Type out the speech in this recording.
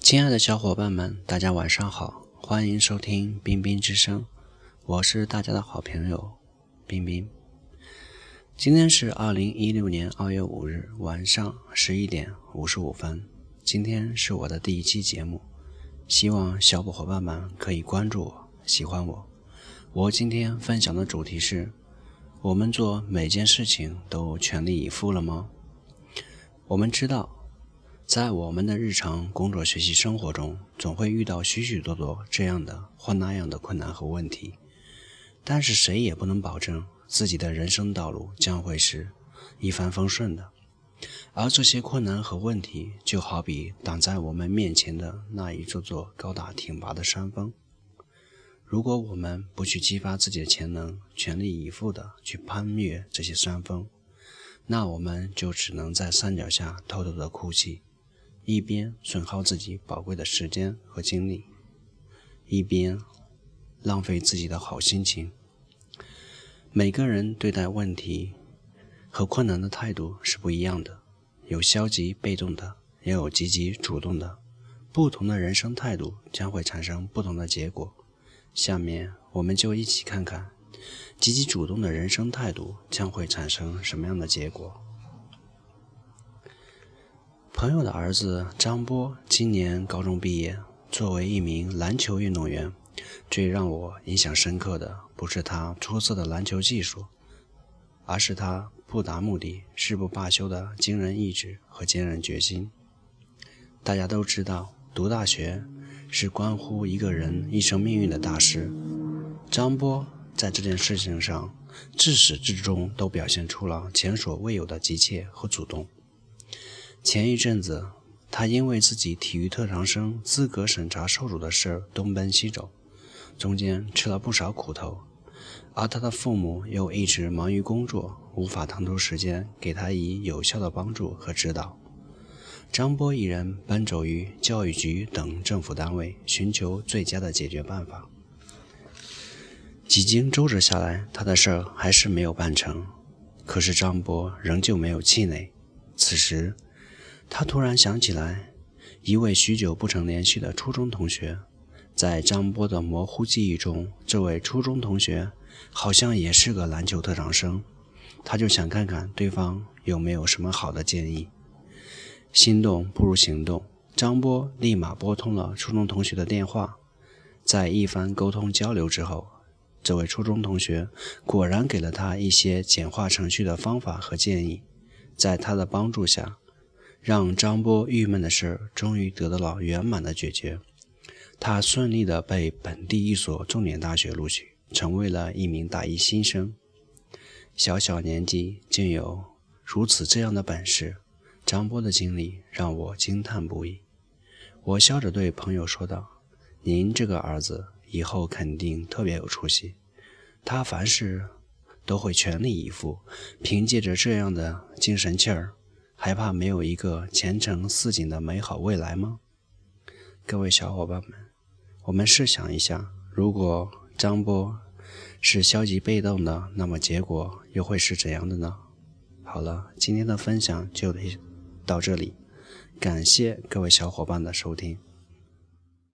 亲爱的小伙伴们，大家晚上好，欢迎收听冰冰之声，我是大家的好朋友冰冰。今天是二零一六年二月五日晚上十一点五十五分，今天是我的第一期节目，希望小伙伴们可以关注我，喜欢我。我今天分享的主题是：我们做每件事情都全力以赴了吗？我们知道。在我们的日常工作、学习、生活中，总会遇到许许多多这样的或那样的困难和问题，但是谁也不能保证自己的人生道路将会是一帆风顺的。而这些困难和问题，就好比挡在我们面前的那一座座高大挺拔的山峰。如果我们不去激发自己的潜能，全力以赴地去攀越这些山峰，那我们就只能在山脚下偷偷地哭泣。一边损耗自己宝贵的时间和精力，一边浪费自己的好心情。每个人对待问题和困难的态度是不一样的，有消极被动的，也有积极主动的。不同的人生态度将会产生不同的结果。下面我们就一起看看，积极主动的人生态度将会产生什么样的结果。朋友的儿子张波今年高中毕业。作为一名篮球运动员，最让我印象深刻的不是他出色的篮球技术，而是他不达目的誓不罢休的惊人意志和坚韧决心。大家都知道，读大学是关乎一个人一生命运的大事。张波在这件事情上，自始至终都表现出了前所未有的急切和主动。前一阵子，他因为自己体育特长生资格审查受阻的事儿东奔西走，中间吃了不少苦头，而他的父母又一直忙于工作，无法腾出时间给他以有效的帮助和指导。张波一人奔走于教育局等政府单位，寻求最佳的解决办法。几经周折下来，他的事儿还是没有办成。可是张波仍旧没有气馁。此时，他突然想起来，一位许久不曾联系的初中同学，在张波的模糊记忆中，这位初中同学好像也是个篮球特长生。他就想看看对方有没有什么好的建议。心动不如行动，张波立马拨通了初中同学的电话。在一番沟通交流之后，这位初中同学果然给了他一些简化程序的方法和建议。在他的帮助下，让张波郁闷的事儿终于得到了圆满的解决。他顺利的被本地一所重点大学录取，成为了一名大一新生。小小年纪竟有如此这样的本事，张波的经历让我惊叹不已。我笑着对朋友说道：“您这个儿子以后肯定特别有出息，他凡事都会全力以赴，凭借着这样的精神气儿。”还怕没有一个前程似锦的美好未来吗？各位小伙伴们，我们试想一下，如果张波是消极被动的，那么结果又会是怎样的呢？好了，今天的分享就到这里，感谢各位小伙伴的收听。